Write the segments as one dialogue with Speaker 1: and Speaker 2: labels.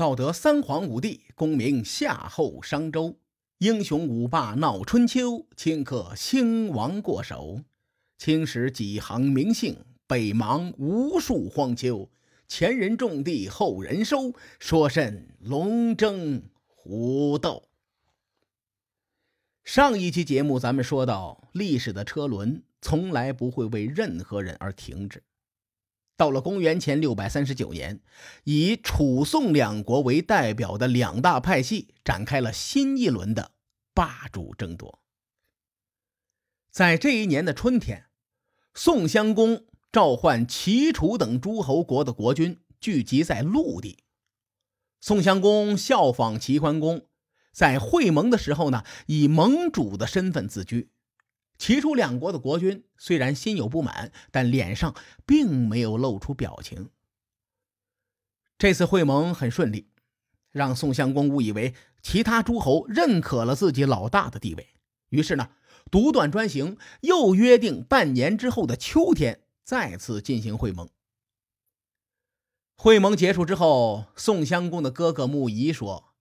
Speaker 1: 道德三皇五帝，功名夏后商周，英雄五霸闹春秋，顷刻兴亡过手。青史几行名姓，北邙无数荒丘。前人种地，后人收，说甚龙争虎斗？上一期节目咱们说到，历史的车轮从来不会为任何人而停止。到了公元前六百三十九年，以楚宋两国为代表的两大派系展开了新一轮的霸主争夺。在这一年的春天，宋襄公召唤齐、楚等诸侯国的国君聚集在陆地。宋襄公效仿齐桓公，在会盟的时候呢，以盟主的身份自居。齐楚两国的国君虽然心有不满，但脸上并没有露出表情。这次会盟很顺利，让宋襄公误以为其他诸侯认可了自己老大的地位，于是呢，独断专行，又约定半年之后的秋天再次进行会盟。会盟结束之后，宋襄公的哥哥穆仪说：“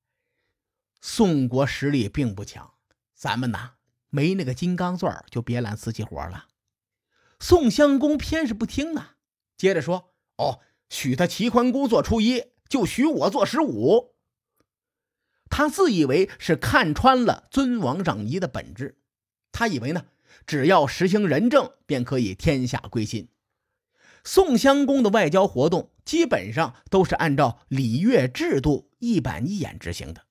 Speaker 1: 宋国实力并不强，咱们呢？”没那个金刚钻就别揽瓷器活了。宋襄公偏是不听啊，接着说：“哦，许他齐桓公做初一，就许我做十五。”他自以为是看穿了尊王攘夷的本质，他以为呢，只要实行仁政，便可以天下归心。宋襄公的外交活动基本上都是按照礼乐制度一板一眼执行的。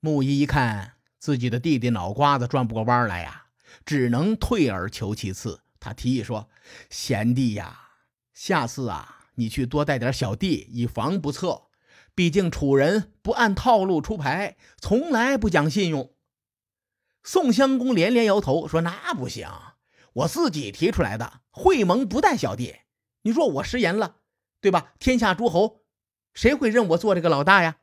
Speaker 1: 木仪一看。自己的弟弟脑瓜子转不过弯来呀，只能退而求其次。他提议说：“贤弟呀，下次啊，你去多带点小弟，以防不测。毕竟楚人不按套路出牌，从来不讲信用。”宋襄公连连摇头说：“那不行，我自己提出来的会盟不带小弟。你若我食言了，对吧？天下诸侯谁会认我做这个老大呀？”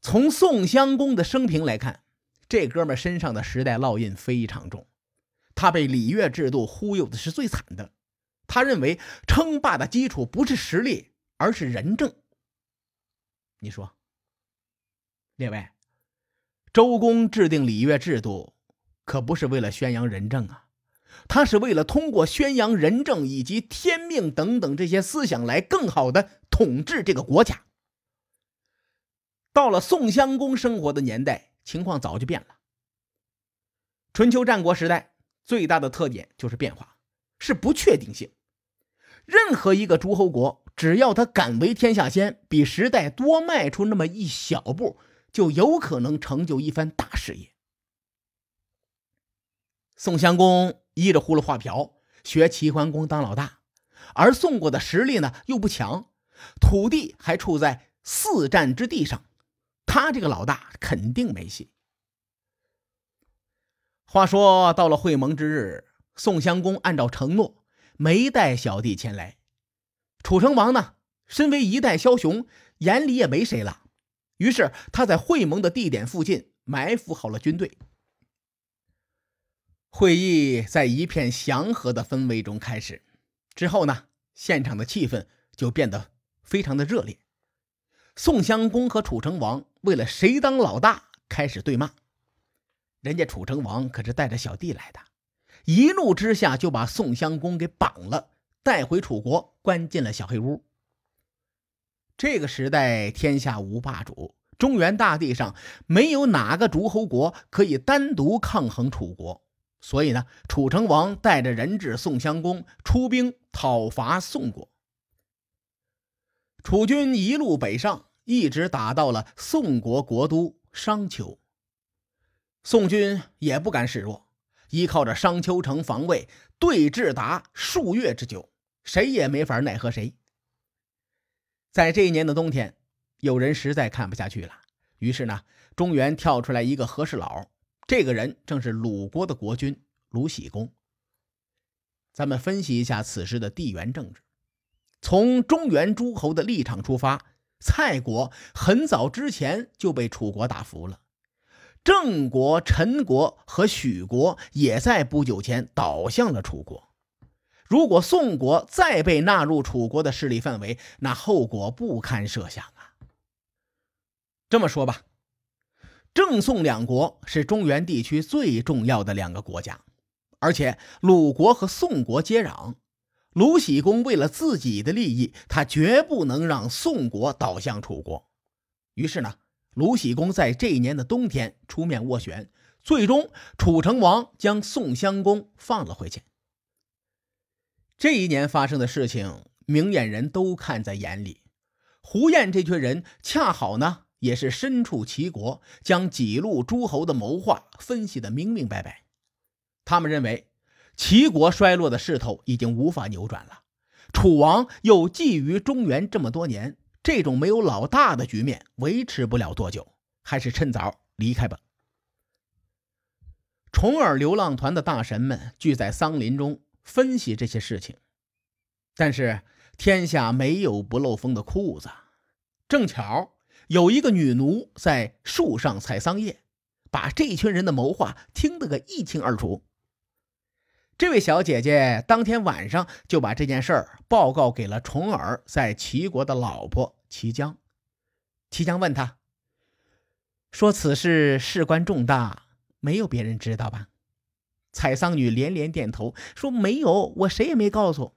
Speaker 1: 从宋襄公的生平来看，这哥们身上的时代烙印非常重。他被礼乐制度忽悠的是最惨的。他认为称霸的基础不是实力，而是仁政。你说，列位，周公制定礼乐制度，可不是为了宣扬仁政啊，他是为了通过宣扬仁政以及天命等等这些思想，来更好的统治这个国家。到了宋襄公生活的年代，情况早就变了。春秋战国时代最大的特点就是变化，是不确定性。任何一个诸侯国，只要他敢为天下先，比时代多迈出那么一小步，就有可能成就一番大事业。宋襄公依着葫芦画瓢，学齐桓公当老大，而宋国的实力呢又不强，土地还处在四战之地上。他这个老大肯定没戏。话说到了会盟之日，宋襄公按照承诺没带小弟前来。楚成王呢，身为一代枭雄，眼里也没谁了。于是他在会盟的地点附近埋伏好了军队。会议在一片祥和的氛围中开始，之后呢，现场的气氛就变得非常的热烈。宋襄公和楚成王为了谁当老大开始对骂，人家楚成王可是带着小弟来的，一怒之下就把宋襄公给绑了，带回楚国关进了小黑屋。这个时代天下无霸主，中原大地上没有哪个诸侯国可以单独抗衡楚国，所以呢，楚成王带着人质宋襄公出兵讨伐宋国。楚军一路北上。一直打到了宋国国都商丘，宋军也不敢示弱，依靠着商丘城防卫，对峙达数月之久，谁也没法奈何谁。在这一年的冬天，有人实在看不下去了，于是呢，中原跳出来一个和事佬，这个人正是鲁国的国君鲁僖公。咱们分析一下此时的地缘政治，从中原诸侯的立场出发。蔡国很早之前就被楚国打服了，郑国、陈国和许国也在不久前倒向了楚国。如果宋国再被纳入楚国的势力范围，那后果不堪设想啊！这么说吧，郑宋两国是中原地区最重要的两个国家，而且鲁国和宋国接壤。鲁僖公为了自己的利益，他绝不能让宋国倒向楚国。于是呢，鲁僖公在这一年的冬天出面斡旋，最终楚成王将宋襄公放了回去。这一年发生的事情，明眼人都看在眼里。胡彦这群人恰好呢，也是身处齐国，将几路诸侯的谋划分析的明明白白。他们认为，齐国衰落的势头已经无法扭转了，楚王又觊觎中原这么多年，这种没有老大的局面维持不了多久，还是趁早离开吧。重耳流浪团的大神们聚在桑林中。分析这些事情，但是天下没有不漏风的裤子。正巧有一个女奴在树上采桑叶，把这群人的谋划听得个一清二楚。这位小姐姐当天晚上就把这件事儿报告给了重耳在齐国的老婆齐姜。齐姜问他说：“此事事关重大，没有别人知道吧？”采桑女连连点头，说：“没有，我谁也没告诉。”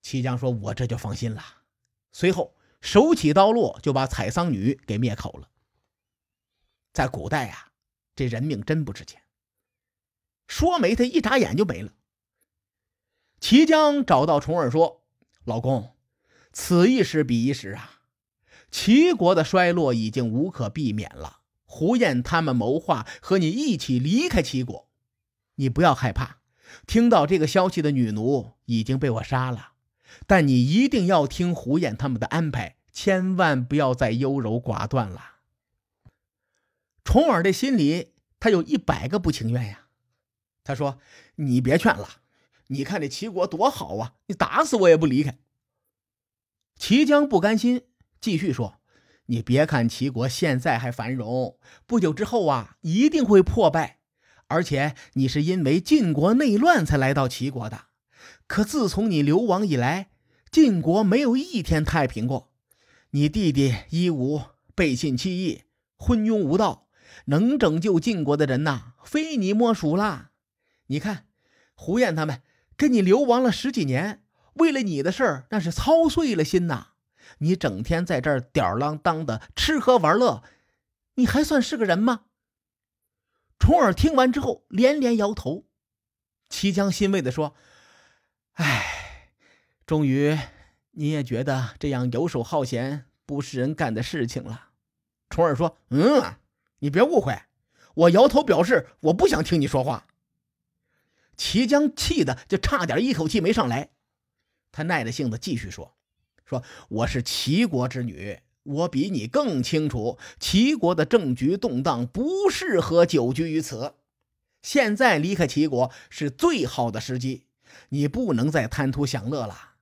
Speaker 1: 齐姜说：“我这就放心了。”随后手起刀落，就把采桑女给灭口了。在古代啊，这人命真不值钱，说没他一眨眼就没了。齐姜找到重耳说：“老公，此一时彼一时啊，齐国的衰落已经无可避免了。胡燕他们谋划和你一起离开齐国。”你不要害怕，听到这个消息的女奴已经被我杀了，但你一定要听胡燕他们的安排，千万不要再优柔寡断了。重耳的心里他有一百个不情愿呀，他说：“你别劝了，你看这齐国多好啊，你打死我也不离开。”齐姜不甘心，继续说：“你别看齐国现在还繁荣，不久之后啊，一定会破败。”而且你是因为晋国内乱才来到齐国的，可自从你流亡以来，晋国没有一天太平过。你弟弟伊吾背信弃义，昏庸无道，能拯救晋国的人呐，非你莫属啦。你看，胡燕他们跟你流亡了十几年，为了你的事儿，那是操碎了心呐。你整天在这儿吊儿郎当的吃喝玩乐，你还算是个人吗？重耳听完之后连连摇头，齐姜欣慰地说：“哎，终于你也觉得这样游手好闲不是人干的事情了。”重耳说：“嗯，你别误会，我摇头表示我不想听你说话。”齐姜气的就差点一口气没上来，他耐着性子继续说：“说我是齐国之女。”我比你更清楚，齐国的政局动荡，不适合久居于此。现在离开齐国是最好的时机，你不能再贪图享乐了。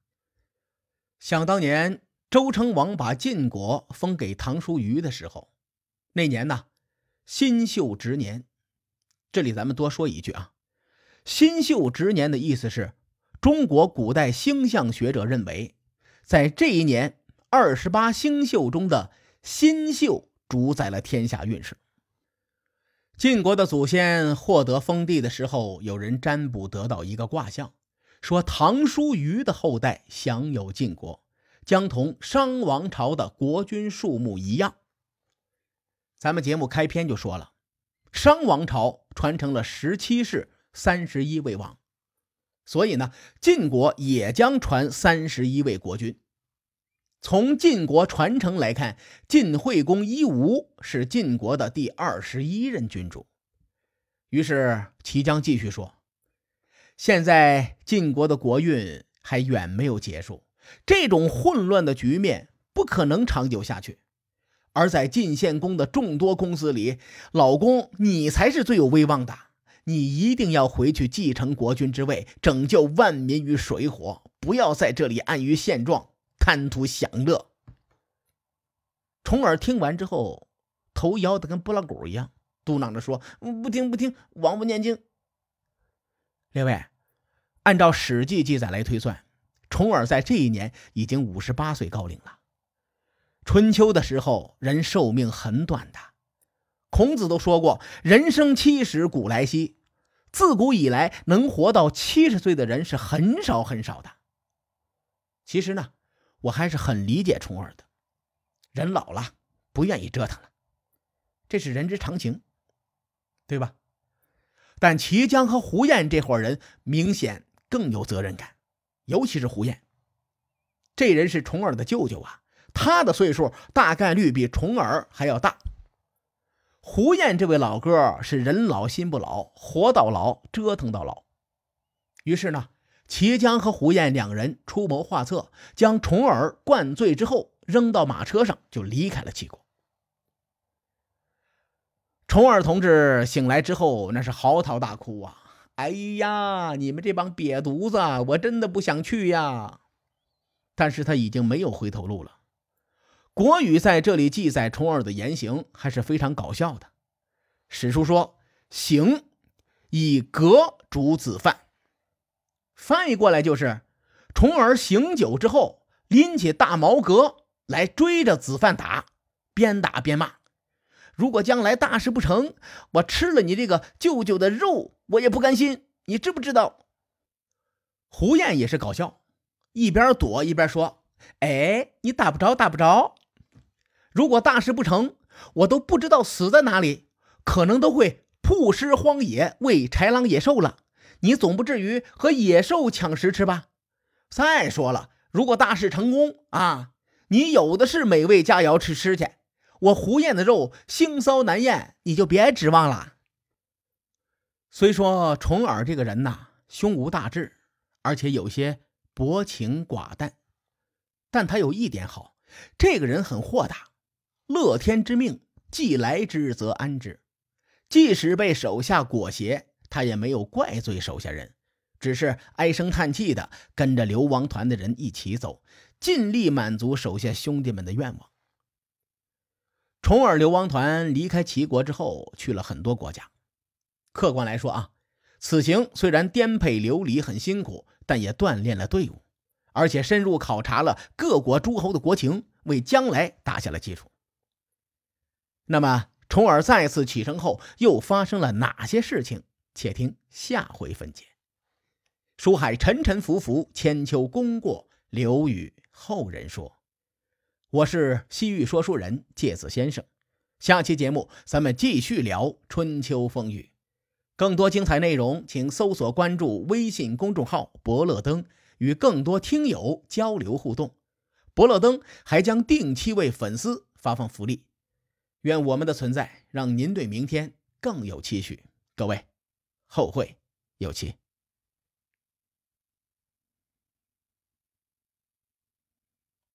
Speaker 1: 想当年，周成王把晋国封给唐叔虞的时候，那年呢，新秀值年。这里咱们多说一句啊，新秀值年的意思是，中国古代星象学者认为，在这一年。二十八星宿中的新宿主宰了天下运势。晋国的祖先获得封地的时候，有人占卜得到一个卦象，说唐叔虞的后代享有晋国，将同商王朝的国君数目一样。咱们节目开篇就说了，商王朝传承了十七世三十一位王，所以呢，晋国也将传三十一位国君。从晋国传承来看，晋惠公伊吾是晋国的第二十一任君主。于是齐姜继续说：“现在晋国的国运还远没有结束，这种混乱的局面不可能长久下去。而在晋献公的众多公司里，老公你才是最有威望的，你一定要回去继承国君之位，拯救万民于水火，不要在这里安于现状。”贪图享乐，重耳听完之后，头摇得跟拨浪鼓一样，嘟囔着说：“不听不听，王不念经。”列位，按照《史记》记载来推算，重耳在这一年已经五十八岁高龄了。春秋的时候，人寿命很短的。孔子都说过：“人生七十古来稀。”自古以来，能活到七十岁的人是很少很少的。其实呢，我还是很理解重耳的。人老了，不愿意折腾了，这是人之常情，对吧？但齐姜和胡彦这伙人明显更有责任感，尤其是胡彦，这人是重耳的舅舅啊。他的岁数大概率比重耳还要大。胡燕这位老哥是人老心不老，活到老折腾到老。于是呢，齐姜和胡燕两人出谋划策，将重耳灌醉之后扔到马车上，就离开了齐国。重耳同志醒来之后，那是嚎啕大哭啊！哎呀，你们这帮瘪犊子，我真的不想去呀！但是他已经没有回头路了。国语在这里记载重耳的言行还是非常搞笑的。史书说：“行以革主子犯。”翻译过来就是：重耳醒酒之后，拎起大毛革来追着子犯打，边打边骂：“如果将来大事不成，我吃了你这个舅舅的肉，我也不甘心。你知不知道？”胡彦也是搞笑，一边躲一边说：“哎，你打不着，打不着。”如果大事不成，我都不知道死在哪里，可能都会曝尸荒野，喂豺狼野兽了。你总不至于和野兽抢食吃吧？再说了，如果大事成功啊，你有的是美味佳肴吃吃去。我胡燕的肉腥骚难咽，你就别指望了。虽说重耳这个人呐，胸无大志，而且有些薄情寡淡，但他有一点好，这个人很豁达。乐天之命，既来之则安之。即使被手下裹挟，他也没有怪罪手下人，只是唉声叹气的跟着流亡团的人一起走，尽力满足手下兄弟们的愿望。重耳流亡团离开齐国之后，去了很多国家。客观来说啊，此行虽然颠沛流离很辛苦，但也锻炼了队伍，而且深入考察了各国诸侯的国情，为将来打下了基础。那么，重耳再次启程后，又发生了哪些事情？且听下回分解。书海沉沉浮浮，千秋功过留与后人说。我是西域说书人介子先生。下期节目咱们继续聊春秋风雨。更多精彩内容，请搜索关注微信公众号“伯乐灯”，与更多听友交流互动。伯乐灯还将定期为粉丝发放福利。愿我们的存在让您对明天更有期许。各位，后会有期。